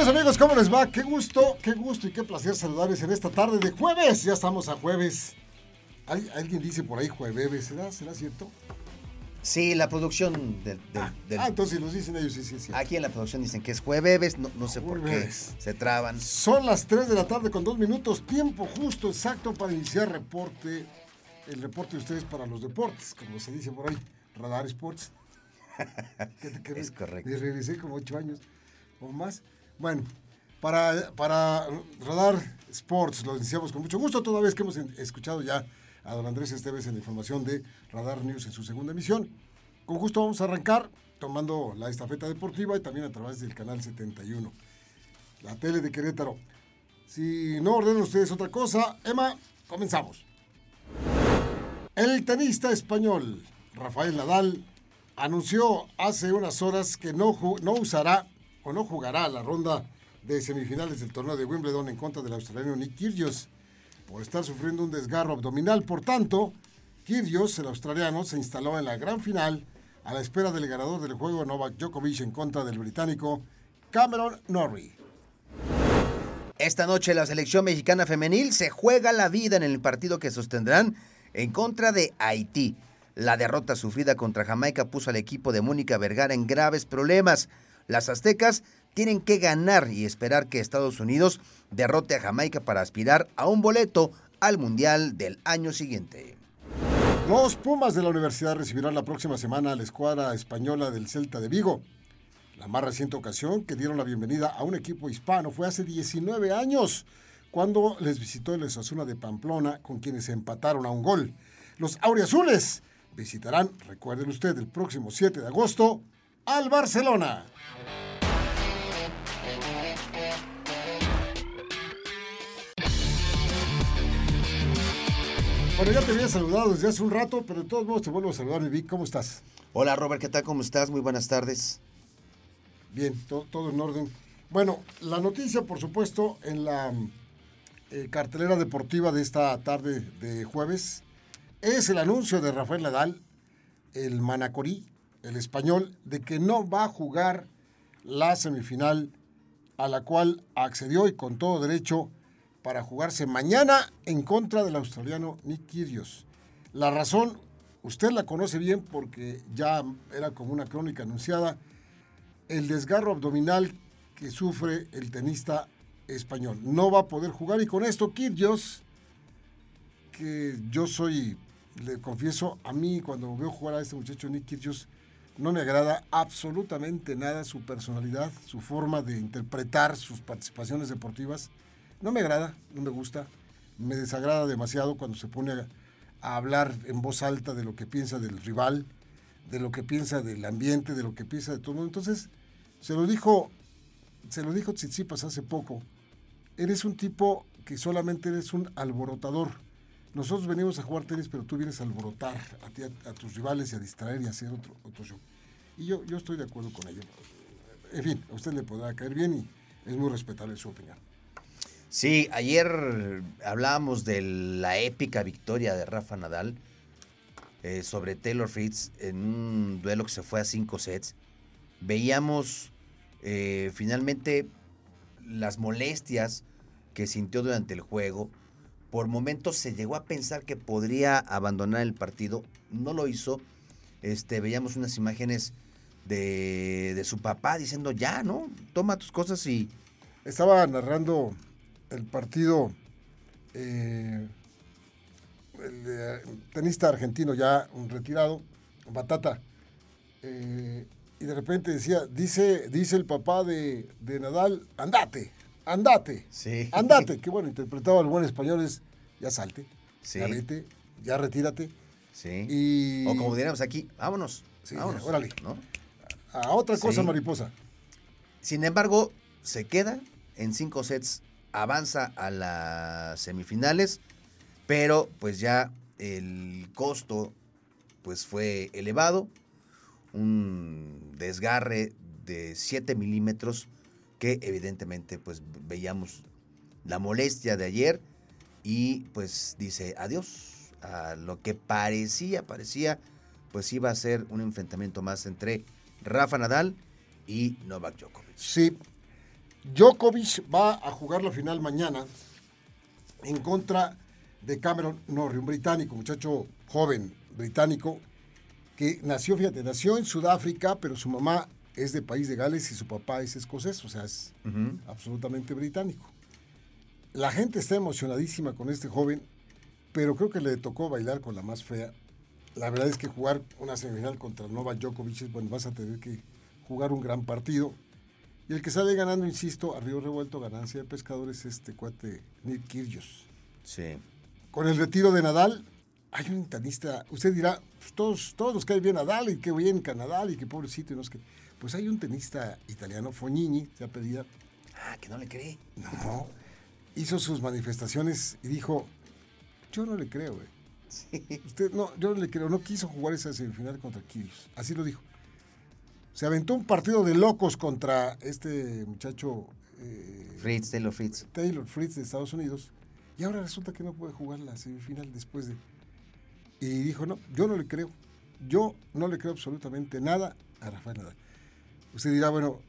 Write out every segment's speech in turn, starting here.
Queridos amigos, ¿cómo les va? Qué gusto, qué gusto y qué placer saludarles en esta tarde de jueves. Ya estamos a jueves. alguien dice por ahí jueves, ¿será, ¿será cierto? Sí, la producción del... ah, ah entonces los dicen ellos, sí, sí, sí. Aquí en la producción dicen que es jueves, no, no sé por qué se traban. Son las 3 de la tarde con dos minutos, tiempo justo, exacto para iniciar reporte, el reporte de ustedes para los deportes, como se dice por ahí, Radar Sports. ¿Qué te Es correcto. Y regresé como ocho años o más. Bueno, para, para Radar Sports lo iniciamos con mucho gusto, toda vez que hemos escuchado ya a don Andrés Esteves en la información de Radar News en su segunda emisión. Con gusto vamos a arrancar tomando la estafeta deportiva y también a través del canal 71, la tele de Querétaro. Si no ordenan ustedes otra cosa, Emma, comenzamos. El tenista español Rafael Nadal anunció hace unas horas que no, no usará no jugará la ronda de semifinales del torneo de Wimbledon en contra del australiano Nick Kyrgios por estar sufriendo un desgarro abdominal. Por tanto, Kyrgios, el australiano, se instaló en la gran final a la espera del ganador del juego Novak Djokovic en contra del británico Cameron Norrie. Esta noche la selección mexicana femenil se juega la vida en el partido que sostendrán en contra de Haití. La derrota sufrida contra Jamaica puso al equipo de Mónica Vergara en graves problemas. Las aztecas tienen que ganar y esperar que Estados Unidos derrote a Jamaica para aspirar a un boleto al Mundial del año siguiente. Los Pumas de la universidad recibirán la próxima semana a la escuadra española del Celta de Vigo. La más reciente ocasión que dieron la bienvenida a un equipo hispano fue hace 19 años, cuando les visitó el Osasuna de Pamplona, con quienes empataron a un gol. Los auriazules visitarán, recuerden ustedes, el próximo 7 de agosto al Barcelona. Bueno, ya te había saludado desde hace un rato, pero de todos modos te vuelvo a saludar, Vic. ¿Cómo estás? Hola, Robert, ¿qué tal? ¿Cómo estás? Muy buenas tardes. Bien, todo, en orden. Bueno, la noticia, por supuesto, en la eh, cartelera deportiva de esta tarde de jueves es el anuncio de Rafael Nadal, el manacorí, el español, de que no va a jugar la semifinal a la cual accedió y con todo derecho para jugarse mañana en contra del australiano Nick Kyrgios. La razón, usted la conoce bien porque ya era como una crónica anunciada, el desgarro abdominal que sufre el tenista español. No va a poder jugar y con esto Kyrgios, que yo soy, le confieso, a mí cuando veo jugar a este muchacho Nick Kyrgios, no me agrada absolutamente nada su personalidad, su forma de interpretar sus participaciones deportivas no me agrada, no me gusta, me desagrada demasiado cuando se pone a, hablar en voz alta de lo que piensa del rival, de lo que piensa del ambiente, de lo que piensa de todo mundo. Entonces, se lo dijo, se lo dijo Tsitsipas hace poco, eres un tipo que solamente eres un alborotador. Nosotros venimos a jugar tenis, pero tú vienes a alborotar a, a, tus rivales y a distraer y a hacer otro, otro show. Y yo, yo estoy de acuerdo con ello. En fin, a usted le podrá caer bien y es muy respetable su opinión. Sí, ayer hablábamos de la épica victoria de Rafa Nadal eh, sobre Taylor Fritz en un duelo que se fue a cinco sets. Veíamos eh, finalmente las molestias que sintió durante el juego. Por momentos se llegó a pensar que podría abandonar el partido. No lo hizo. Este, veíamos unas imágenes de, de su papá diciendo, ya, ¿no? Toma tus cosas y... Estaba narrando el partido, eh, el, tenista argentino ya retirado, Batata, eh, y de repente decía, dice, dice el papá de, Nadal, andate, andate, sí. andate, que bueno, interpretaba el buen español es, ya salte, ya vete, ya retírate. Sí. o como diríamos aquí, vámonos. vámonos, órale. A otra cosa, mariposa. Sin embargo, se queda en cinco sets avanza a las semifinales, pero pues ya el costo pues fue elevado, un desgarre de 7 milímetros que evidentemente pues veíamos la molestia de ayer y pues dice adiós a lo que parecía, parecía pues iba a ser un enfrentamiento más entre Rafa Nadal y Novak Djokovic. Sí, Djokovic va a jugar la final mañana en contra de Cameron Norrie, un británico, muchacho joven británico, que nació, fíjate, nació en Sudáfrica, pero su mamá es de país de Gales y su papá es escocés, o sea, es absolutamente británico. La gente está emocionadísima con este joven, pero creo que le tocó bailar con la más fea. La verdad es que jugar una semifinal contra Novak Djokovic, bueno, vas a tener que jugar un gran partido. Y el que sale ganando, insisto, a Río Revuelto, ganancia de pescadores, este cuate Nick Kyrgios. Sí. Con el retiro de Nadal, hay un tenista, usted dirá, pues todos, todos nos cae bien Nadal y qué bien Nadal y qué pobrecito y no es que. Pues hay un tenista italiano, Fognini, se ha pedido. Ah, que no le cree. No, hizo sus manifestaciones y dijo, yo no le creo, güey. Sí. Usted, no, yo no le creo, no quiso jugar esa semifinal contra Kyrgios. Así lo dijo. Se aventó un partido de locos contra este muchacho. Eh, Fritz, Taylor Fritz. Taylor Fritz de Estados Unidos. Y ahora resulta que no puede jugar la semifinal después de. Y dijo, no, yo no le creo. Yo no le creo absolutamente nada a Rafael Nadal. Usted dirá, bueno,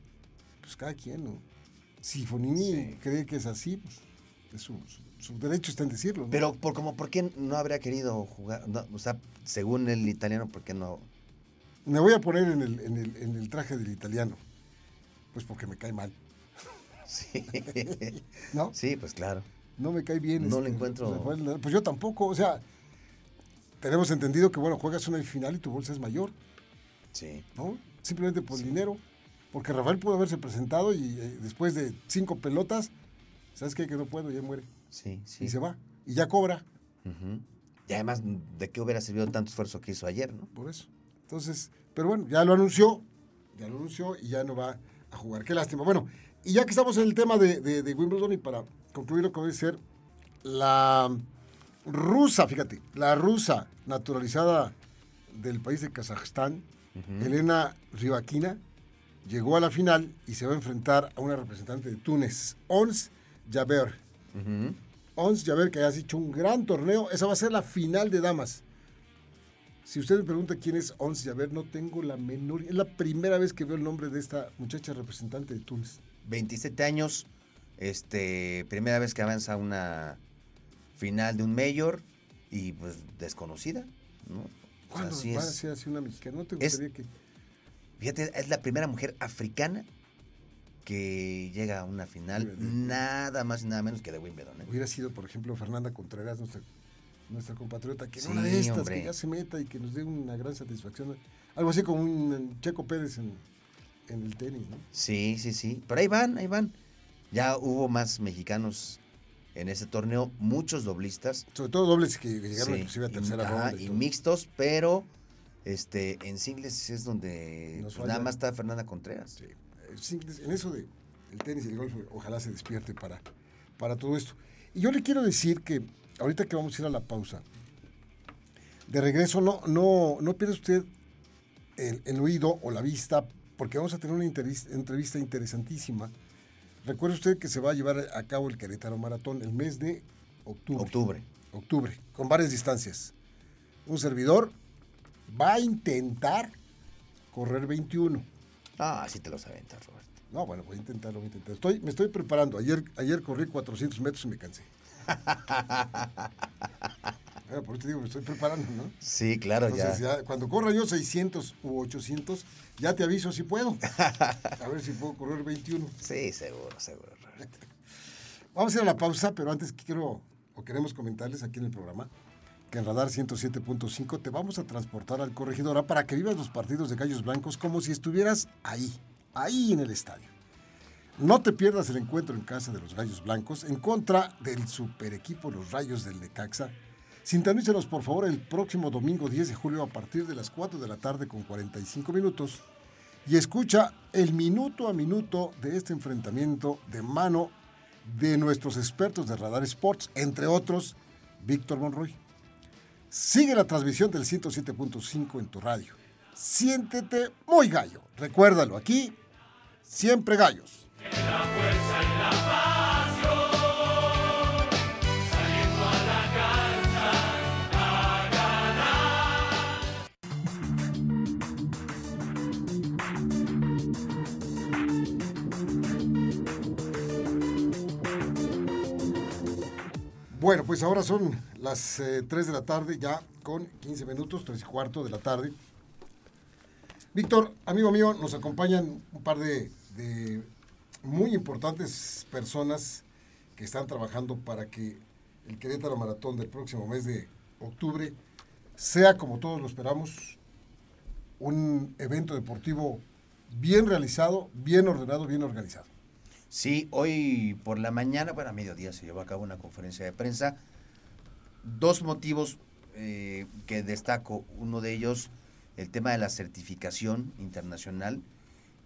pues cada quien, ¿no? Si Fonini cree que es así, pues su, derecho está en decirlo. Pero por, como, ¿por qué no habría querido jugar? o sea, según el italiano, ¿por qué no? Me voy a poner en el, en el, traje del italiano. Pues porque me cae mal. Sí. ¿No? Sí, pues claro. No me cae bien. No le este, encuentro. Pues yo tampoco. O sea, tenemos entendido que, bueno, juegas una final y tu bolsa es mayor. Sí. ¿No? Simplemente por dinero. Porque Rafael pudo haberse presentado y eh, después de cinco pelotas, ¿sabes qué? Que no puedo, ya muere. Sí, sí. Y se va. Y ya cobra. Y además, ¿de qué hubiera servido tanto esfuerzo que hizo ayer, no? Por eso. Entonces, pero bueno, ya lo anunció, ya lo anunció y ya no va a jugar. Qué lástima. Bueno, y ya que estamos en el tema de, de, Wimbledon y para concluir lo que debe ser la rusa, fíjate, la rusa naturalizada del país de Kazajstán, Elena Rybakina, llegó a la final y se va a enfrentar a una representante de Túnez, Ons Jaber. Ons Jaber, que ha hecho un gran torneo. Esa va a ser la final de damas. Si usted me pregunta quién es Ons ver, no tengo la menor. Es la primera vez que veo el nombre de esta muchacha representante de Túnez. 27 años, este, primera vez que avanza una final de un mayor y pues desconocida, ¿no? ¿Cuándo va a ser así una mexicana? ¿No te gustaría que.? Fíjate, es la primera mujer africana que llega a una final, nada más y nada menos que de Wimbledon. ¿eh? Hubiera sido, por ejemplo, Fernanda Contreras, nuestra nuestra compatriota, que no una de estas, que ya se meta y que nos dé una gran satisfacción. Algo así como un Checo Pérez en, el tenis, ¿no? Sí, sí, sí. Pero ahí van, ahí van. Ya hubo más mexicanos en ese torneo, muchos doblistas. Sobre todo dobles que llegaron inclusive a tercera ronda. Y, mixtos, pero este en singles es donde pues, nada más está Fernanda Contreras. Sí. en eso de el tenis y el golf, ojalá se despierte para, para todo esto. Y yo le quiero decir que ahorita que vamos a ir a la pausa, de regreso no, no, no pierda usted el, oído o la vista, porque vamos a tener una entrevista, interesantísima. Recuerde usted que se va a llevar a cabo el Querétaro Maratón el mes de octubre. Octubre. Octubre, con varias distancias. Un servidor va a intentar correr 21. Ah, sí te lo aventar, Roberto. No, bueno, voy a intentarlo, voy a intentar. Estoy, me estoy preparando. Ayer, ayer corrí 400 metros y me cansé. por eso te digo, me estoy preparando, ¿no? Sí, claro, ya. Cuando corra yo 600 u 800, ya te aviso si puedo. A ver si puedo correr 21. Sí, seguro, seguro. Vamos a ir a la pausa, pero antes quiero o queremos comentarles aquí en el programa que en Radar 107.5 te vamos a transportar al corregidora para que vivas los partidos de Gallos Blancos como si estuvieras ahí, ahí en el estadio. No te pierdas el encuentro en casa de los Gallos Blancos en contra del super equipo Los Rayos del Necaxa. Sintonícenos por favor el próximo domingo 10 de julio a partir de las 4 de la tarde con 45 minutos y escucha el minuto a minuto de este enfrentamiento de mano de nuestros expertos de Radar Sports, entre otros Víctor Monroy. Sigue la transmisión del 107.5 en tu radio. Siéntete muy gallo. Recuérdalo, aquí siempre gallos. Bueno, pues ahora son las 3 eh, de la tarde, ya con 15 minutos, 3 y cuarto de la tarde. Víctor, amigo mío, nos acompañan un par de, de muy importantes personas que están trabajando para que el Querétaro Maratón del próximo mes de octubre sea, como todos lo esperamos, un evento deportivo bien realizado, bien ordenado, bien organizado. Sí, hoy por la mañana, bueno, a mediodía se llevó a cabo una conferencia de prensa. Dos motivos eh, que destaco. Uno de ellos, el tema de la certificación internacional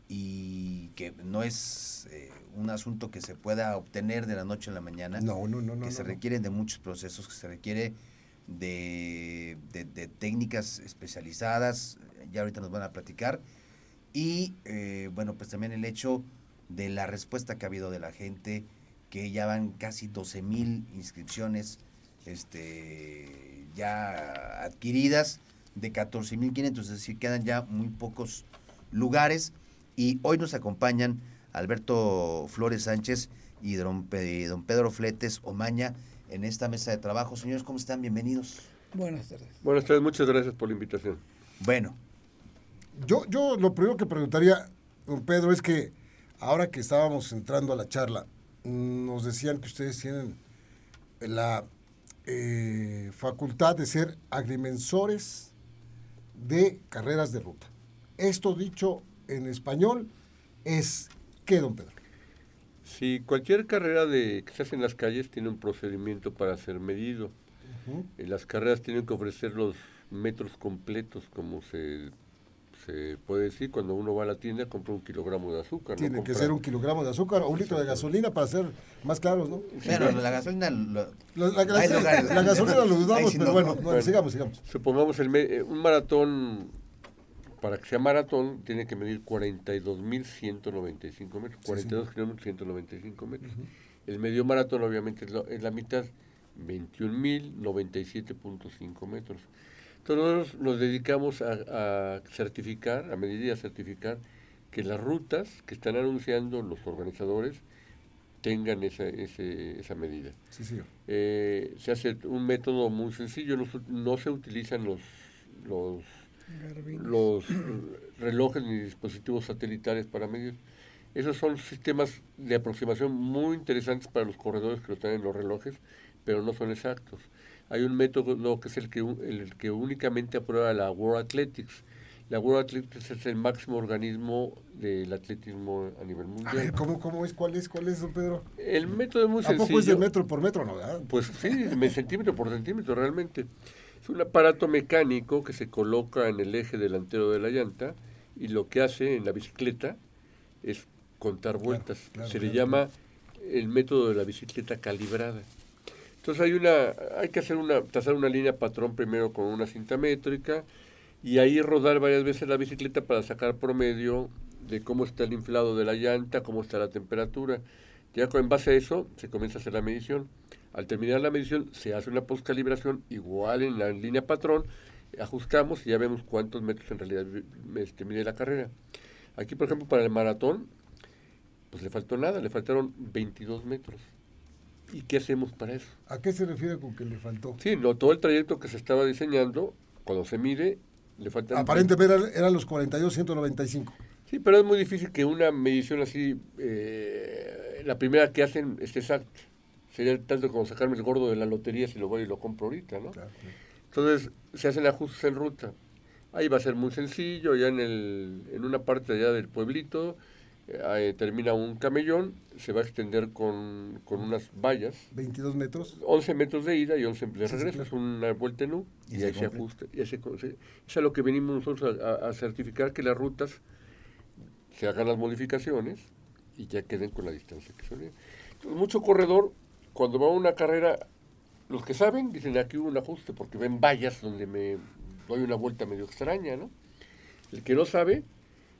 y que no es eh, un asunto que se pueda obtener de la noche a la mañana. No, no, no. Que se requieren de muchos procesos, que se requiere de, de, técnicas especializadas, ya ahorita nos van a platicar. Y eh, bueno, pues también el hecho de la respuesta que ha habido de la gente, que ya van casi 12 mil inscripciones este, ya adquiridas de 14 mil 500, es decir, quedan ya muy pocos lugares. Y hoy nos acompañan Alberto Flores Sánchez y don, Pedro Fletes Omaña en esta mesa de trabajo. Señores, ¿cómo están? Bienvenidos. Buenas tardes. Buenas tardes, muchas gracias por la invitación. Bueno. Yo, yo lo primero que preguntaría, don Pedro, es que ahora que estábamos entrando a la charla, nos decían que ustedes tienen la eh, facultad de ser agrimensores de carreras de ruta. Esto dicho en español es ¿qué, don Pedro? Sí, cualquier carrera de, que se hace en las calles tiene un procedimiento para ser medido. Las carreras tienen que ofrecer los metros completos, como se se puede decir, cuando uno va a la tienda compra un kilogramo de azúcar. Tiene que ser un kilogramo de azúcar o un litro de gasolina para ser más claros, ¿no? Pero la gasolina... Lo, la, gasolina lo dudamos, pero bueno, sigamos, sigamos. Supongamos el, eh, un maratón, para que sea maratón, tiene que medir 42.195 metros, 42 kilómetros, 195 metros. El medio maratón obviamente es, es la mitad, 21.097.5 metros. Entonces nos dedicamos a, certificar, a medir y a certificar que las rutas que están anunciando los organizadores tengan esa, esa medida. Sí, sí. Eh, se hace un método muy sencillo, no, se utilizan los, los, los relojes ni dispositivos satelitales para medir. Esos son sistemas de aproximación muy interesantes para los corredores que lo traen en los relojes, pero no son exactos hay un método que es el que, el que únicamente aprueba la World Athletics. La World Athletics es el máximo organismo del atletismo a nivel mundial. A ver, ¿cómo, cómo es? ¿Cuál es? ¿Cuál es, don Pedro? El método es muy sencillo. ¿A poco es de metro por metro, no? Pues sí, centímetro por centímetro realmente. Es un aparato mecánico que se coloca en el eje delantero de la llanta y lo que hace en la bicicleta es contar vueltas. se le llama el método de la bicicleta calibrada. Entonces hay una, hay que hacer una, trazar una línea patrón primero con una cinta métrica y ahí rodar varias veces la bicicleta para sacar promedio de cómo está el inflado de la llanta, cómo está la temperatura. Ya con, en base a eso se comienza a hacer la medición. Al terminar la medición se hace una postcalibración igual en la línea patrón, ajustamos y ya vemos cuántos metros en realidad este, mide la carrera. Aquí, por ejemplo, para el maratón, pues le faltó nada, le faltaron 22 metros. ¿Y qué hacemos para eso? ¿A qué se refiere con que le faltó? Sí, no, todo el trayecto que se estaba diseñando, cuando se mide, le falta... Aparentemente eran, los 42, 195. Sí, pero es muy difícil que una medición así, eh, la primera que hacen esté exacta. Sería tanto como sacarme el gordo de la lotería si lo voy y lo compro ahorita, ¿no? Entonces, se hacen ajustes en ruta. Ahí va a ser muy sencillo, ya en, el, en una parte allá del pueblito, eh, termina un camellón, se va a extender con, unas vallas. 22 metros. 11 metros de ida y 11 de regreso, es una vuelta en U y, ahí se ajusta. Y es a lo que venimos nosotros a, certificar que las rutas se hagan las modificaciones y ya queden con la distancia que son. mucho corredor, cuando va a una carrera, los que saben dicen aquí hubo un ajuste porque ven vallas donde me doy una vuelta medio extraña, ¿no? El que no sabe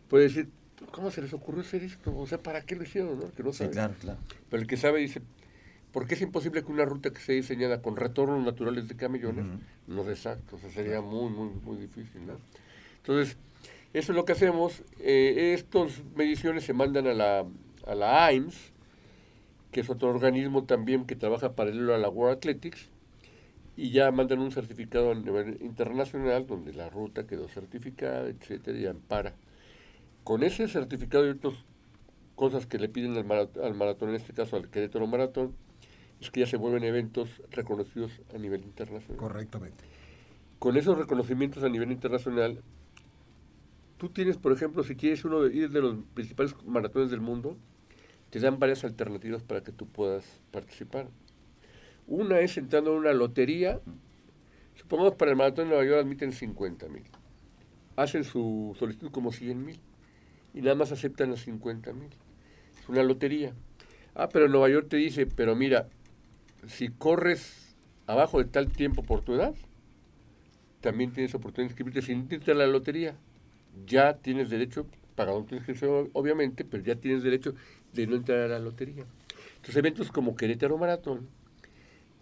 puede decir, ¿cómo se les ocurrió hacer esto? O sea, ¿para qué lo hicieron? ¿no? Que no sabe. claro, claro. Pero el que sabe dice, ¿por qué es imposible que una ruta que sea diseñada con retornos naturales de camellones no exacto? O sea, sería muy, muy, muy difícil, ¿no? Entonces, eso es lo que hacemos. Eh, estas mediciones se mandan a la, a la AIMS, que es otro organismo también que trabaja paralelo a la World Athletics, y ya mandan un certificado a nivel internacional donde la ruta quedó certificada, etcétera, y ampara. Con ese certificado y otras cosas que le piden al maratón, al maratón, en este caso al Querétaro Maratón, es que ya se vuelven eventos reconocidos a nivel internacional. Correctamente. Con esos reconocimientos a nivel internacional, tú tienes, por ejemplo, si quieres uno de, ir de los principales maratones del mundo, te dan varias alternativas para que tú puedas participar. Una es entrando en una lotería. Supongamos para el maratón de Nueva York admiten 50 mil. Hacen su solicitud como 100 mil y nada más aceptan los 50 mil. Es una lotería. Ah, pero Nueva York te dice, pero mira, si corres abajo de tal tiempo por tu edad, también tienes oportunidad de inscribirte sin irte a la lotería. Ya tienes derecho, pagando tu inscripción obviamente, pero ya tienes derecho de no entrar a la lotería. Entonces eventos como Querétaro Maratón,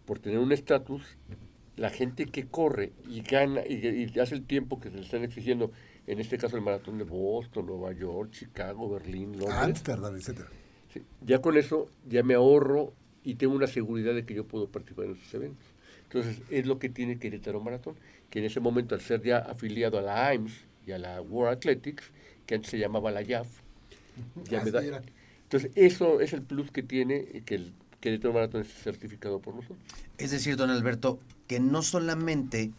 por tener un estatus, la gente que corre y gana y, hace el tiempo que se le están exigiendo, en este caso el maratón de Boston, Nueva York, Chicago, Berlín, Londres. Amsterdam, etcétera. ya con eso ya me ahorro y tengo una seguridad de que yo puedo participar en esos eventos. Entonces es lo que tiene Querétaro Maratón, que en ese momento al ser ya afiliado a la AIMS y a la World Athletics, que antes se llamaba la YAF, ya me da. Entonces eso es el plus que tiene que el Querétaro Maratón es certificado por nosotros. Es decir, don Alberto, que no solamente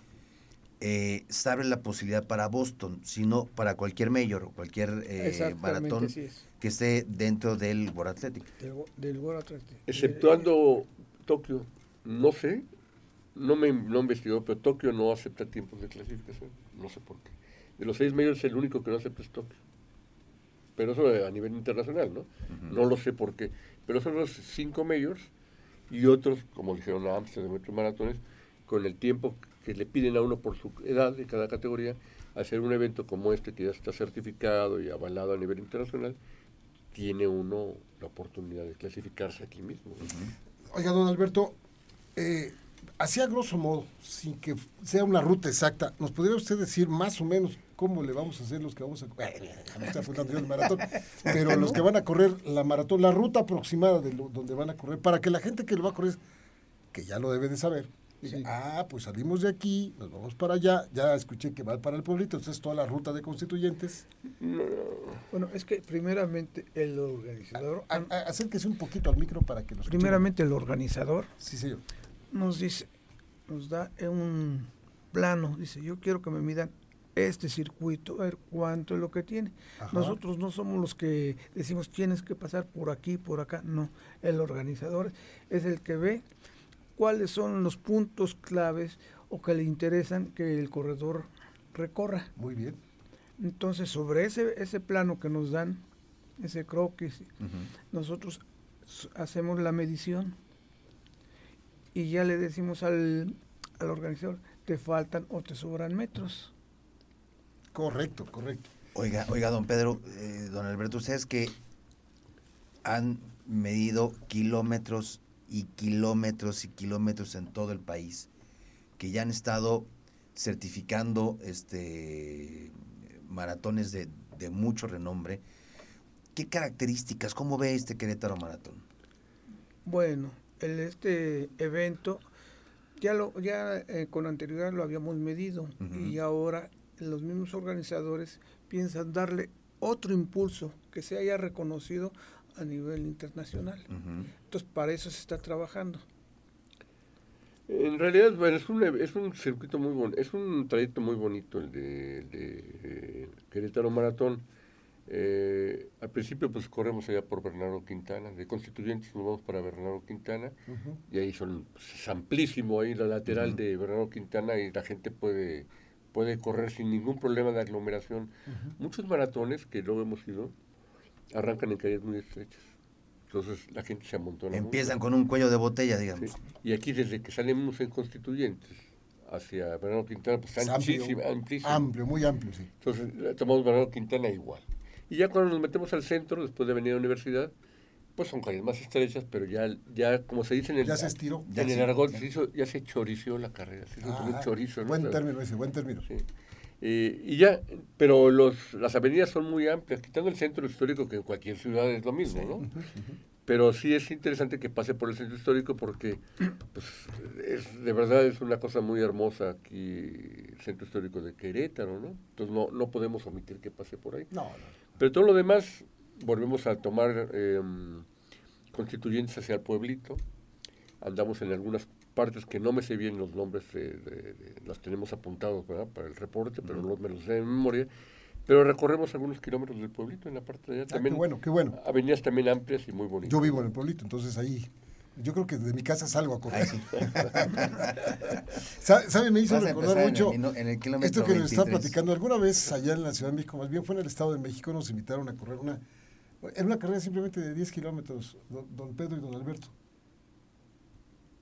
eh, se abre la posibilidad para Boston, sino para cualquier mayor o cualquier eh, maratón que esté dentro del World Athletic. Del, World Athletic. Exceptuando Tokio, no sé, no me no investigó, pero Tokio no acepta tiempos de clasificación, no sé por qué. De los seis mayores, el único que no acepta es Tokio. Pero eso a nivel internacional, ¿no? No lo sé por qué. Pero son los cinco majors y otros, como dijeron a Amsterdam de otros maratones, con el tiempo que le piden a uno por su edad de cada categoría, hacer un evento como este que ya está certificado y avalado a nivel internacional, tiene uno la oportunidad de clasificarse aquí mismo. Oiga, don Alberto, eh, así a grosso modo, sin que sea una ruta exacta, ¿nos podría usted decir más o menos cómo le vamos a hacer los que vamos a el maratón, pero los que van a correr la maratón, la ruta aproximada de donde van a correr, para que la gente que lo va a correr, que ya lo debe de saber, ah, pues salimos de aquí, nos vamos para allá, ya escuché que va para el pueblito, entonces toda la ruta de constituyentes. Bueno, es que primeramente el organizador... acérquese un poquito al micro para que nos Primeramente el organizador sí, señor. nos dice, nos da un plano, dice, yo quiero que me midan este circuito, a ver cuánto es lo que tiene. Nosotros no somos los que decimos tienes que pasar por aquí, por acá, no. El organizador es el que ve cuáles son los puntos claves o que le interesan que el corredor recorra. Muy bien. Entonces, sobre ese, ese plano que nos dan, ese croquis, nosotros hacemos la medición y ya le decimos al, al organizador, te faltan o te sobran metros. Correcto, correcto. Oiga, oiga, don Pedro, eh, don Alberto, ustedes que han medido kilómetros y kilómetros y kilómetros en todo el país, que ya han estado certificando este maratones de, de mucho renombre. ¿Qué características, cómo ve este Querétaro Maratón? Bueno, el, este evento ya lo ya eh, con anterioridad lo habíamos medido y ahora los mismos organizadores piensan darle otro impulso que se haya reconocido a nivel internacional. Entonces, para eso se está trabajando. En realidad, bueno, es un, es un circuito muy bonito, es un trayecto muy bonito el de, de, Querétaro Maratón. Eh, al principio pues corremos allá por Bernardo Quintana, de Constituyentes nos vamos para Bernardo Quintana y ahí son, pues, es amplísimo ahí la lateral de Bernardo Quintana y la gente puede puede correr sin ningún problema de aglomeración. Muchos maratones que luego hemos ido arrancan en calles muy estrechas. Entonces la gente se amontona. Empiezan con un cuello de botella, digamos. Y aquí desde que salimos en Constituyentes hacia Bernardo Quintana, pues amplio, amplio, muy amplio, sí. Entonces tomamos Bernardo Quintana igual. Y ya cuando nos metemos al centro, después de venir a la universidad, pues son calles más estrechas, pero ya, ya como se dice en el, ya se estiró. En el argot se hizo, ya se chorició la carrera, se hizo un ah, chorizo. Buen término ese, buen término. Eh, y ya, pero los, las avenidas son muy amplias, quitando el centro histórico, que en cualquier ciudad es lo mismo, ¿no? Pero sí es interesante que pase por el centro histórico porque, pues, es, de verdad es una cosa muy hermosa aquí, el centro histórico de Querétaro, ¿no? Entonces no, no podemos omitir que pase por ahí. No, no. Pero todo lo demás, volvemos a tomar eh, constituyentes hacia el pueblito. Andamos en algunas partes que no me sé bien los nombres, de, de- de- las tenemos apuntados ¿verdad? para el reporte, pero no me los sé de memoria. Pero recorremos algunos kilómetros del pueblito en la parte de allá. Ah, También qué bueno, qué bueno. Avenidas también amplias y muy bonitas. Yo vivo en el pueblito, entonces ahí. Yo creo que de mi casa salgo a correr. Ay, sí. Sa- ¿Sabe? Me hizo recordar empezar en el mucho minu- en el kilómetro esto que nos está 23. platicando. Alguna vez allá en la Ciudad de México, más bien fue en el Estado de México, nos invitaron a correr una. Era una carrera simplemente de 10 kilómetros, don, don Pedro y don Alberto.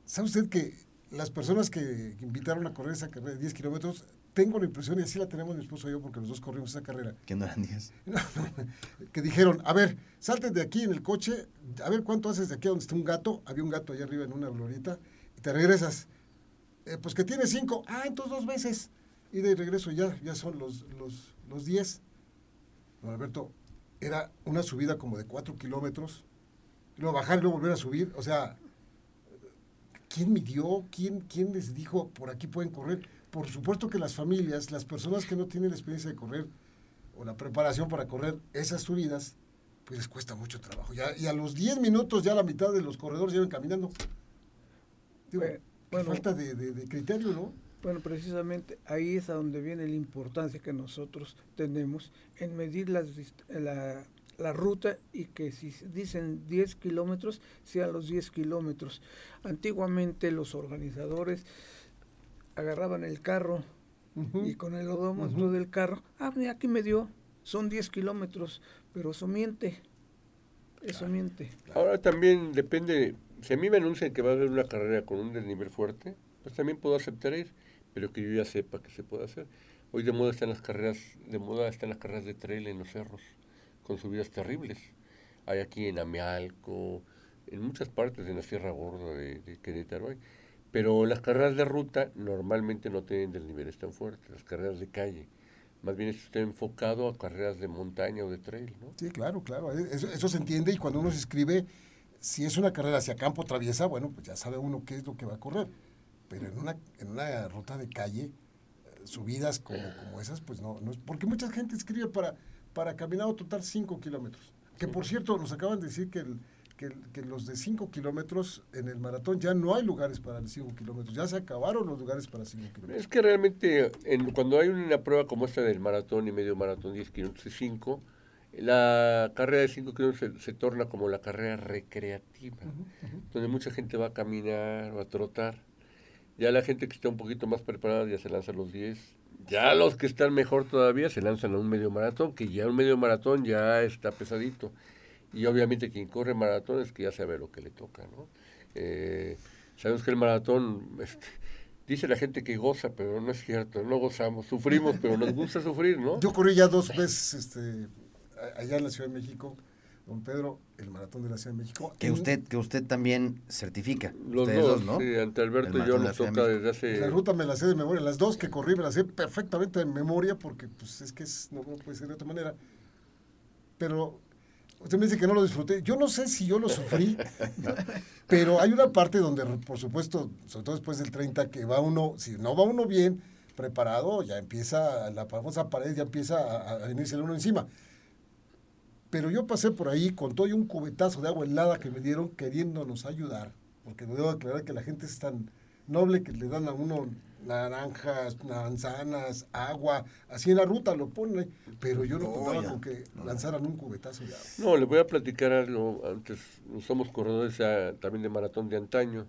¿Sabe usted que las personas que invitaron a correr esa carrera de 10 kilómetros, tengo la impresión, y así la tenemos mi esposo y yo, porque los dos corrimos esa carrera, Que no eran 10. que dijeron, a ver, salte de aquí en el coche, a ver cuánto haces de aquí a donde está un gato, había un gato allá arriba en una glorieta, y te regresas. "Eh, pues que tiene cinco, ah, entonces dos veces. Y de regreso ya, ya son los, los, los diez. Don Alberto, era una subida como de cuatro kilómetros, y luego bajar y luego volver a subir, o sea, ¿quién midió? ¿Quién, ¿Quién les dijo por aquí pueden correr? Por supuesto que las familias, las personas que no tienen la experiencia de correr o la preparación para correr esas subidas, pues les cuesta mucho trabajo. Ya, y a los 10 minutos ya la mitad de los corredores llevan caminando. Digo, Bueno, falta de, de- de criterio, ¿no? Bueno, precisamente ahí es a donde viene la importancia que nosotros tenemos en medir las la, la ruta y que si dicen 10 kilómetros, sean los 10 kilómetros. Antiguamente los organizadores agarraban el carro y con el odómetro del carro, ah, mira, aquí me dio, son 10 kilómetros, pero eso miente, eso miente. Ahora también depende, si a mí me anuncian que va a haber una carrera con un desnivel fuerte, pues también puedo aceptar ir, pero que yo ya sepa que se puede hacer. Hoy de moda están las carreras, de moda están las carreras de trail en los cerros, con subidas terribles. Hay aquí en Amealco, en muchas partes de la Sierra Gorda de, de Querétaro hay. Pero las carreras de ruta normalmente no tienen desniveles tan fuertes, las carreras de calle. Más bien está enfocado a carreras de montaña o de trail, ¿no? Sí, claro, claro. eh, Eso, eso se entiende y cuando uno se inscribe, si es una carrera hacia campo traviesa, bueno, pues ya sabe uno qué es lo que va a correr. Pero en una, en una ruta de calle, eh, subidas como, como esas, pues no, no es. Porque mucha gente escribe para, para caminar o trotar 5 kilómetros. Que por cierto, nos acaban de decir que, el- que, el- que los de 5 kilómetros en el maratón ya no hay lugares para los 5 kilómetros. Ya se acabaron los lugares para 5 kilómetros. Es que realmente en- cuando hay una prueba como esta del maratón y medio maratón, 10 kilómetros y 5, la carrera de 5 kilómetros se, se torna como la carrera recreativa, donde mucha gente va a caminar o a trotar. Ya la gente que está un poquito más preparada ya se lanza a los 10. Ya los que están mejor todavía se lanzan a un medio maratón, que ya un medio maratón ya está pesadito. Y obviamente quien corre maratón es que ya sabe lo que le toca, ¿no? Eh, sabemos que el maratón, este, dice la gente que goza, pero no es cierto, no gozamos, sufrimos, pero nos gusta sufrir, ¿no? Yo corrí ya dos veces este, allá en la Ciudad de México, don Pedro, el maratón de la Ciudad de México. Que usted, que usted también certifica. Los Ustedes dos, ¿no? sí, ante Alberto El y yo nos toca desde hace... La ruta me la sé de memoria, las dos que corrí me las sé perfectamente de memoria porque pues es que es- no, no puede ser de otra manera. Pero usted me dice que no lo disfruté. Yo no sé si yo lo sufrí, pero hay una parte donde, por supuesto, sobre todo después del 30, que va uno, si no va uno bien preparado, ya empieza, la famosa pared ya empieza a, a venirse uno encima. Pero yo pasé por ahí con todo y un cubetazo de agua helada que me dieron queriéndonos ayudar, porque me debo aclarar que la gente es tan noble que le dan a uno naranjas, manzanas, agua, así en la ruta lo ponen, pero yo no No, contaba ya. con que lanzaran un cubetazo de agua. No, le voy a platicar algo. Antes somos corredores también de maratón de antaño.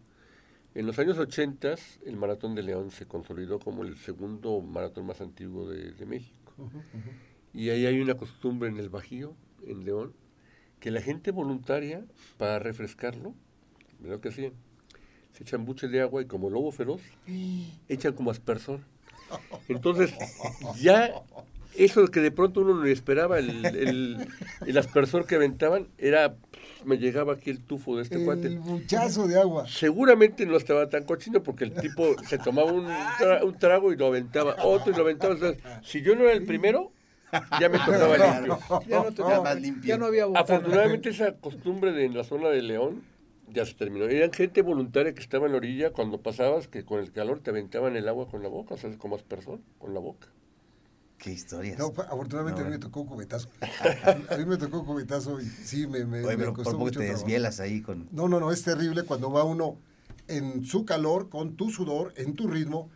En los años 80, el maratón de León se consolidó como el segundo maratón más antiguo de, de México. Y ahí hay una costumbre en el Bajío, en León, que la gente voluntaria, para refrescarlo, ¿verdad que hacían? Se echan buches de agua y como lobo feroz, echan como aspersor. Entonces, ya eso que de pronto uno no esperaba, el, el, el aspersor que aventaban, era, me llegaba aquí el tufo de este el cuate. muchazo de agua. Seguramente no estaba tan cochino porque el tipo se tomaba un, tra- un trago y lo aventaba, otro y lo aventaba. O sea, si yo no era el primero, ya me tocaba limpio. Ya no, te- Ya más limpio. ya no había botana. Afortunadamente esa costumbre de en la zona de León ya se terminó. Eran gente voluntaria que estaba en la orilla cuando pasabas que con el calor te aventaban el agua con la boca, o sea, como aspersor, con la boca. Qué historias. No, afortunadamente No, a mí me tocó un cubetazo. A mí me tocó un cubetazo y sí, me, me, Oye, me pero costó por poco mucho te trabajo. desvielas ahí con... No, no, no, es terrible cuando va uno en su calor, con tu sudor, en tu ritmo,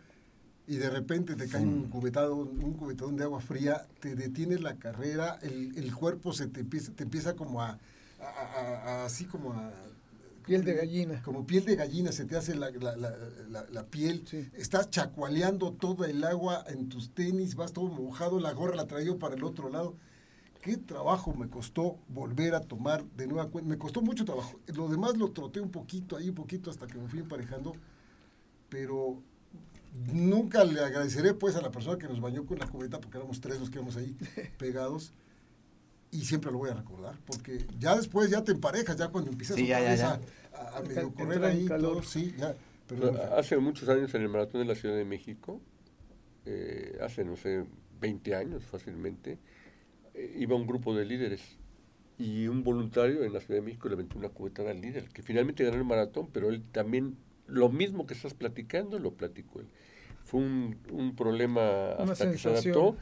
y de repente te cae un cubetado, un cubetadón de agua fría, te detienes la carrera, el, el cuerpo se te empieza, te empieza como a, a- a- a- así como a Piel de gallina. como piel de gallina, se te hace la, la- la- la- la piel, Sí. estás chacualeando toda el agua en tus tenis, vas todo mojado, la gorra la traía para el otro lado. Qué trabajo me costó volver a tomar de nueva cuenta. Me costó mucho trabajo. Lo demás lo troté un poquito, ahí un poquito, hasta que me fui emparejando. Pero nunca le agradeceré pues a la persona que nos bañó con la cubeta, porque éramos tres los que íbamos ahí pegados. Y siempre lo voy a recordar, porque ya después ya te emparejas, ya cuando empiezas Sí, ya, ya, ya. a, a- a Entra- medio correr ahí, calor. todo, sí, ya. Pero hace muchos años en el maratón de la Ciudad de México, eh, hace, no sé, 20 años fácilmente, eh, iba un grupo de líderes y un voluntario en la Ciudad de México le aventó una cubetada al líder, que finalmente ganó el maratón, pero él también, lo mismo que estás platicando, lo platicó él. Fue un, un problema Una hasta que se adaptó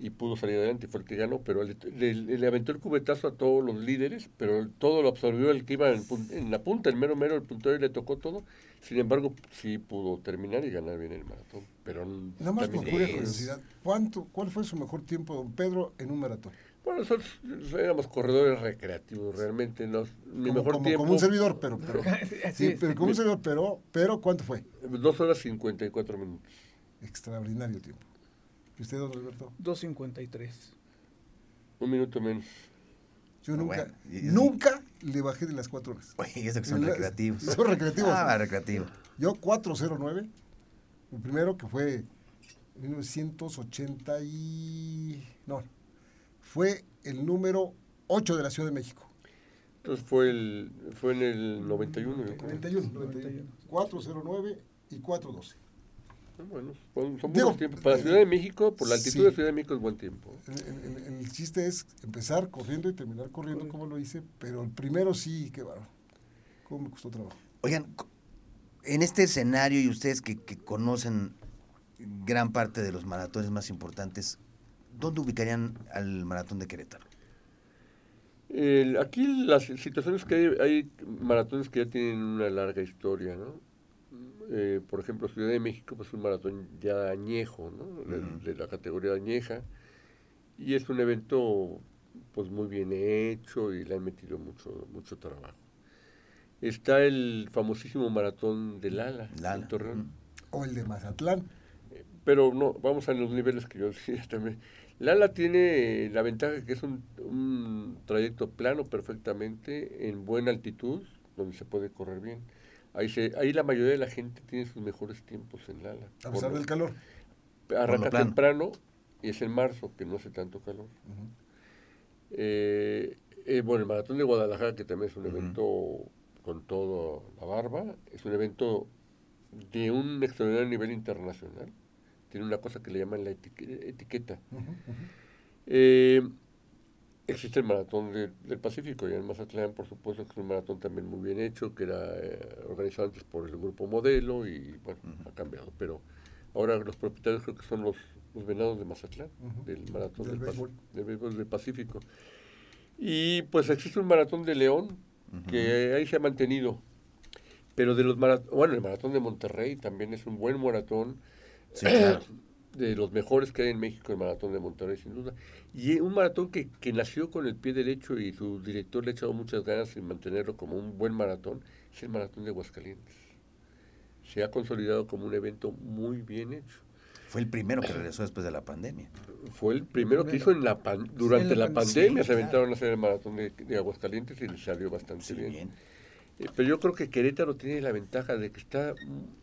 y pudo salir adelante, fue el que ganó, pero le, le- le aventó el cubetazo a todos los líderes, pero todo lo absorbió el que iba en, la punta, el mero mero, el puntero y le tocó todo. Sin embargo, sí pudo terminar y ganar bien el maratón. Pero Nada más por curiosidad, ¿cuánto, ¿cuál fue su mejor tiempo, don Pedro, en un maratón? Bueno, nosotros éramos corredores recreativos, realmente. Nos, mi Como, mejor como- tiempo, como un servidor, pero, pero sí, pero como un servidor, pero, pero ¿cuánto fue? dos horas 54 minutos. Extraordinario tiempo. ¿Y usted, don Alberto? 2.53. Un minuto menos. Yo Ah, nunca, bueno, y- nunca le bajé de las cuatro horas. Oye, eso que son La- recreativos. Son recreativos. Ah, recreativo. Yo 409, el primero que fue 1980 y... No, fue el número 8 de la Ciudad de México. Entonces fue, el, fue en el 91. yo creo. 91, 91. 409 y 412. Bueno, son, Digo, buenos tiempos. Para la Ciudad de México, por la altitud sí. de la Ciudad de México es buen tiempo. El, el- el- el chiste es empezar corriendo y terminar corriendo como lo hice, pero el primero sí, qué bárbaro. ¿Cómo me costó trabajo? Oigan, en este escenario y ustedes que, que conocen gran parte de los maratones más importantes, ¿dónde ubicarían al maratón de Querétaro? El- aquí las situaciones que hay, hay maratones que ya tienen una larga historia, ¿no? Eh, por ejemplo, Ciudad de México, pues un maratón ya añejo, ¿no? De, la categoría añeja. Y es un evento, pues muy bien hecho y le han metido mucho, mucho trabajo. Está el famosísimo maratón de Lala, Lala, en Torreón. O el de Mazatlán. Pero no, vamos a los niveles que yo decía también. Lala tiene la ventaja que es un, un trayecto plano perfectamente, en buena altitud, donde se puede correr bien. Ahí, se, ahí la mayoría de la gente tiene sus mejores tiempos en Lala. A pesar del calor. Arranca temprano y es en marzo, que no hace tanto calor. Eh, eh, bueno, el Maratón de Guadalajara, que también es un evento con todo la barba, es un evento de un extraordinario nivel internacional. Tiene una cosa que le llaman la etique- etiqueta. Eh, existe el Maratón de- del Pacífico, y en Mazatlán, por supuesto, que es un maratón también muy bien hecho, que era eh, organizado antes por el grupo Modelo, y bueno, ha cambiado. Pero ahora los propietarios creo que son los, los venados de Mazatlán, del Maratón Del del, Pac- béisbol. del béisbol del Pacífico. Y pues existe un Maratón de León, que ahí se ha mantenido. Pero de los maratones, bueno, el Maratón de Monterrey también es un buen maratón. Sí, claro. de los mejores que hay en México, el maratón de Monterrey, sin duda. Y un maratón que, que nació con el pie derecho y su director le ha echado muchas ganas en mantenerlo como un buen maratón, es el maratón de Aguascalientes. Se ha consolidado como un evento muy bien hecho. Fue el primero que regresó después de la pandemia. Fue el primero que hizo en la pan- durante la la, pan- pandemia, sí, se claro. aventaron a hacer el maratón de, de Aguascalientes y le salió bastante Sí, bien. bien. Eh, pero yo creo que Querétaro tiene la ventaja de que está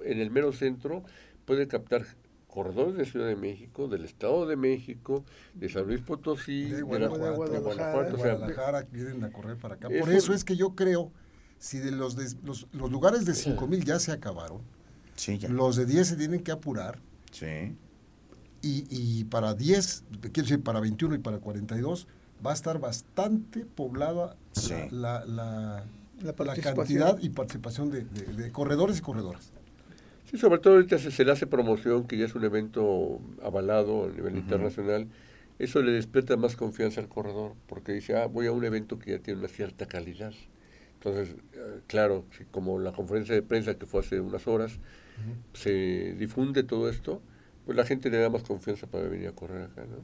en el mero centro, puede captar corredores de Ciudad de México, del Estado de México, de San Luis Potosí, de de, Guanajuato, de Guadalajara, Guanajuato, o sea, Guadalajara vienen a correr para acá. Eso- Por eso es que yo creo, si de los, de- los, los lugares de 5 mil ya se acabaron, Sí, ya. los de 10 se tienen que apurar Sí. y, y para 10, quiero decir, para 21 y para 42, va a estar bastante poblada Sí. la, la, la- cantidad y participación de, de- de corredores y corredoras. Sí, sobre todo ahorita se, se le hace promoción, que ya es un evento avalado a nivel internacional. Eso le despierta más confianza al corredor, porque dice, ah, voy a un evento que ya tiene una cierta calidad. Entonces, eh, claro, si como la conferencia de prensa que fue hace unas horas, se difunde todo esto, pues la gente le da más confianza para venir a correr acá, ¿no?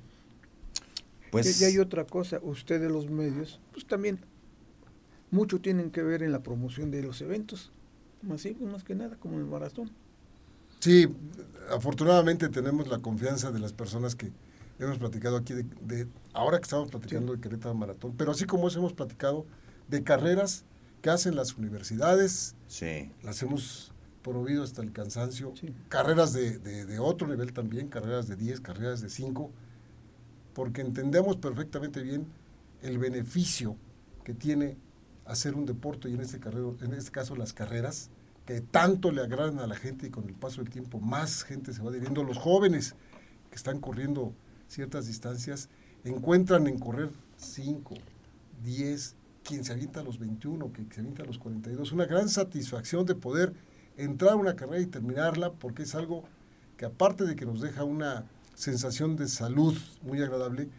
Pues y hay otra cosa, ustedes los medios, pues también mucho tienen que ver en la promoción de los eventos masivos, más que nada, como el maratón. Sí, afortunadamente tenemos la confianza de las personas que hemos platicado aquí, de, de- ahora que estamos platicando de Querétaro Maratón, pero así como eso hemos platicado de carreras que hacen las universidades, sí. las hemos promovido hasta el cansancio, Sí. carreras de, de- de otro nivel también, carreras de 10, carreras de 5, porque entendemos perfectamente bien el beneficio que tiene hacer un deporte y en este, carrero, en este caso las carreras, que tanto le agradan a la gente y con el paso del tiempo más gente se va adhiriendo. Los jóvenes que están corriendo ciertas distancias encuentran en correr 5, 10, quien se avienta a los 21, que se avienta a los 42, una gran satisfacción de poder entrar a una carrera y terminarla, porque es algo que aparte de que nos deja una sensación de salud muy agradable,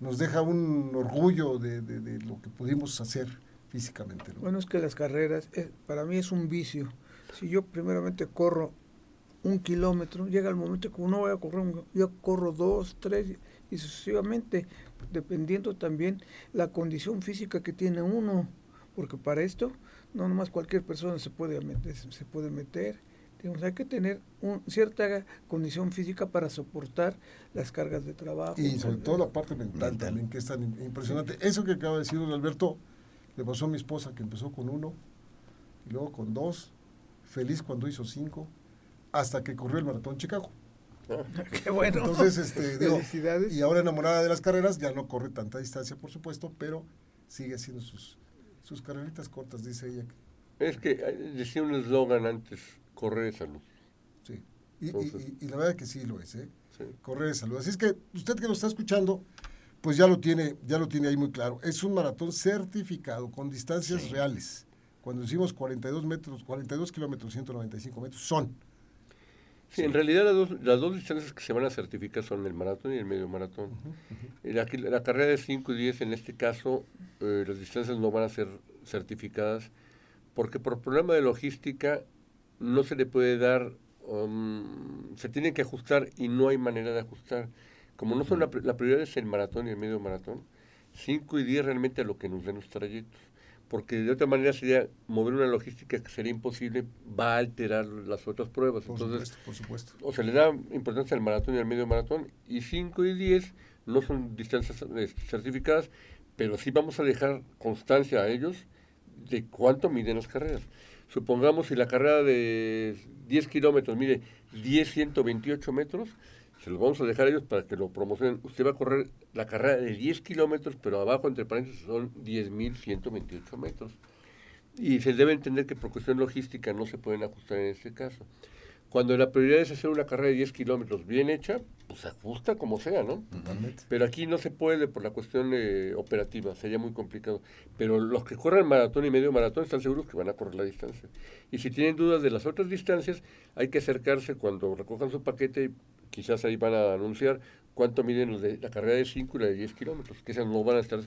nos deja un orgullo de, de- de lo que pudimos hacer físicamente. ¿no? Bueno, es que las carreras, eh, para mí es un vicio. Si yo primeramente corro un kilómetro, llega el momento que no voy a correr, un- yo corro dos, tres y sucesivamente, dependiendo también la condición física que tiene uno, porque para esto no nomás cualquier persona se puede meter, se puede meter. Digamos, hay que tener un- cierta condición física para soportar las cargas de trabajo. Y sobre todo la parte mental, Mental. también, que es tan im- impresionante. Eso que acaba de decir don Alberto, le pasó a mi esposa, que empezó con uno, y luego con dos, feliz cuando hizo cinco, hasta que corrió el maratón Chicago. Qué bueno. Entonces, este, digo, Felicidades. y ahora enamorada de las carreras, ya no corre tanta distancia, por supuesto, pero sigue haciendo sus, sus carreritas cortas, dice ella. Es que decía un eslogan antes, correr es salud. Sí. Y, y- Entonces- y- y la verdad que sí lo es, ¿eh? Sí. correr de salud. Así es que usted que lo está escuchando, pues ya lo tiene, ya lo tiene ahí muy claro. Es un maratón certificado con distancias reales. Cuando decimos 42 metros, 42 kilómetros, 195 metros, son. Sí, en realidad las dos, las dos distancias que se van a certificar son el maratón y el medio maratón. La, la carrera de 5 y 10, en este caso, eh, las distancias no van a ser certificadas porque por problema de logística no se le puede dar, um, se tiene que ajustar y no hay manera de ajustar. Como no son la, la prioridad es el maratón y el medio maratón, 5 y 10 realmente a lo que nos den los trayectos. Porque de otra manera sería mover una logística que sería imposible, va a alterar las otras pruebas. Por Entonces, supuesto, por supuesto. o se le da importancia al maratón y al medio maratón, y 5 y 10 no son distancias eh, certificadas, pero sí vamos a dejar constancia a ellos de cuánto miden las carreras. Supongamos si la carrera de 10 kilómetros mide 10, 128 metros, se los vamos a dejar a ellos para que lo promocionen. Usted va a correr la carrera de 10 kilómetros, pero abajo, entre paréntesis, son 10.128 metros. Y se debe entender que por cuestión logística no se pueden ajustar en este caso. Cuando la prioridad es hacer una carrera de 10 kilómetros bien hecha, pues se ajusta como sea, ¿no? Totalmente. Pero aquí no se puede por la cuestión eh, operativa, sería muy complicado. Pero los que corren maratón y medio maratón están seguros que van a correr la distancia. Y si tienen dudas de las otras distancias, hay que acercarse cuando recojan su paquete, quizás ahí van a anunciar cuánto miden los de la carrera de 5 y la de 10 kilómetros, que esas no van a estar,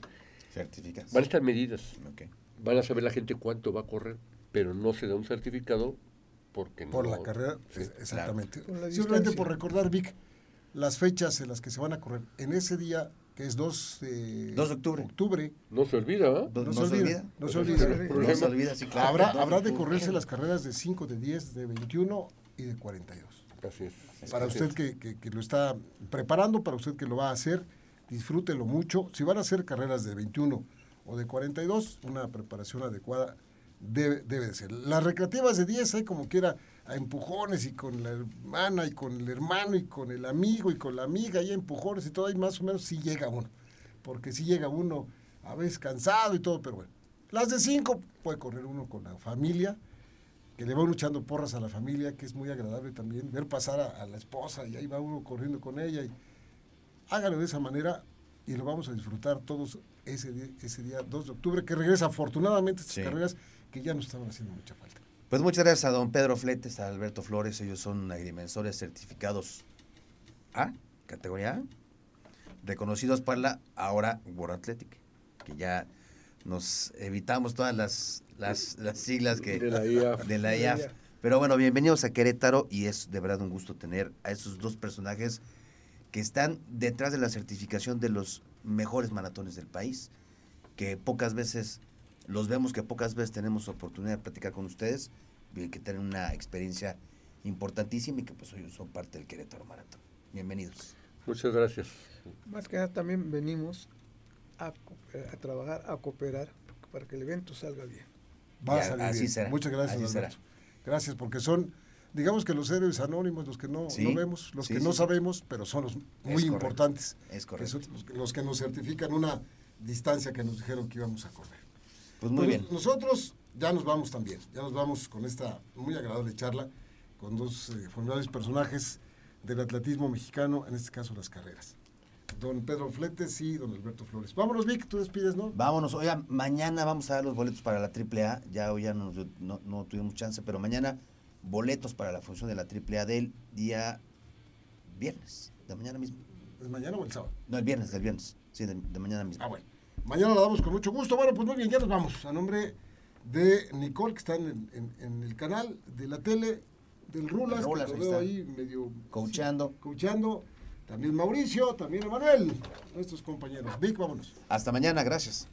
Certificadas. van a estar medidas, van a saber la gente cuánto va a correr, pero no se da un certificado porque Por no... la carrera, Sí, exactamente. Por la Simplemente por recordar, Vic, las fechas en las que se van a correr. En ese día, que es 2 de 2 de octubre. octubre, No se olvida, ¿ah? No, No se se olvida. olvida, no se olvida. No se olvida, sí, claro. habrá, habrá de correrse las carreras de 5, de 10, de 21 y de 42. Así es. Para usted que, que- que lo está preparando, para usted que lo va a hacer, disfrútelo mucho. Si van a hacer carreras de 21 o de 42, una preparación adecuada debe, debe de ser. Las recreativas de 10 hay como quiera a empujones y con la hermana y con el hermano y con el amigo y con la amiga y a empujones y todo, y más o menos sí llega uno. Porque sí llega uno a veces cansado y todo, pero bueno. Las de 5 puede correr uno con la familia, que le va uno echando porras a la familia, que es muy agradable también, ver pasar a, a la esposa y ahí va uno corriendo con ella. Y hágalo de esa manera y lo vamos a disfrutar todos ese día, ese día 2 de octubre, que regresa afortunadamente estas Sí. carreras que ya nos estaban haciendo mucha falta. Pues muchas gracias a don Pedro Fletes, a Alberto Flores, ellos son agrimensores certificados A, categoría A, reconocidos para la ahora World Athletic, que ya nos evitamos todas las, las, las siglas que De la IAF. de la. Pero bueno, bienvenidos a Querétaro y es de verdad un gusto tener a esos dos personajes que están detrás de la certificación de los mejores maratones del país, que pocas veces los vemos, que pocas veces tenemos oportunidad de platicar con ustedes, y que tienen una experiencia importantísima y que pues hoy son parte del Querétaro Maratón. Bienvenidos. Muchas gracias. Más que nada también venimos a, eh, a trabajar, a cooperar para que el evento salga bien. Va a salir así bien. será, Muchas gracias, así será. Alberto. Gracias, porque son, digamos que los héroes anónimos, los que no, Sí, no vemos, los sí, que sí, no sabemos, pero son los muy importantes. es correcto. son los, que- los que nos certifican una distancia que nos dijeron que íbamos a correr. Pues muy Pues bien. Nosotros ya nos vamos también, ya nos vamos con esta muy agradable charla con dos eh, formidables personajes del atletismo mexicano, en este caso las carreras. Don Pedro Fletes y don Alberto Flores. Vámonos, Vic, tú despides, ¿no? Vámonos, oiga, mañana vamos a dar los boletos para la AAA, ya hoy ya no, no, no tuvimos chance, pero mañana boletos para la función de la AAA del día viernes, de mañana mismo. ¿Es mañana o el sábado? No, el viernes, del viernes, sí, de, de mañana mismo. Ah, bueno. Mañana la damos con mucho gusto. Bueno, pues muy bien, ya nos vamos. A nombre de Nicole, que está en, el- en- en el canal de la tele, del Rulas, Rulas, que lo veo está. ahí medio... Coacheando. sí. También Mauricio, también Emanuel, nuestros compañeros. Vic, vámonos. Hasta mañana, gracias.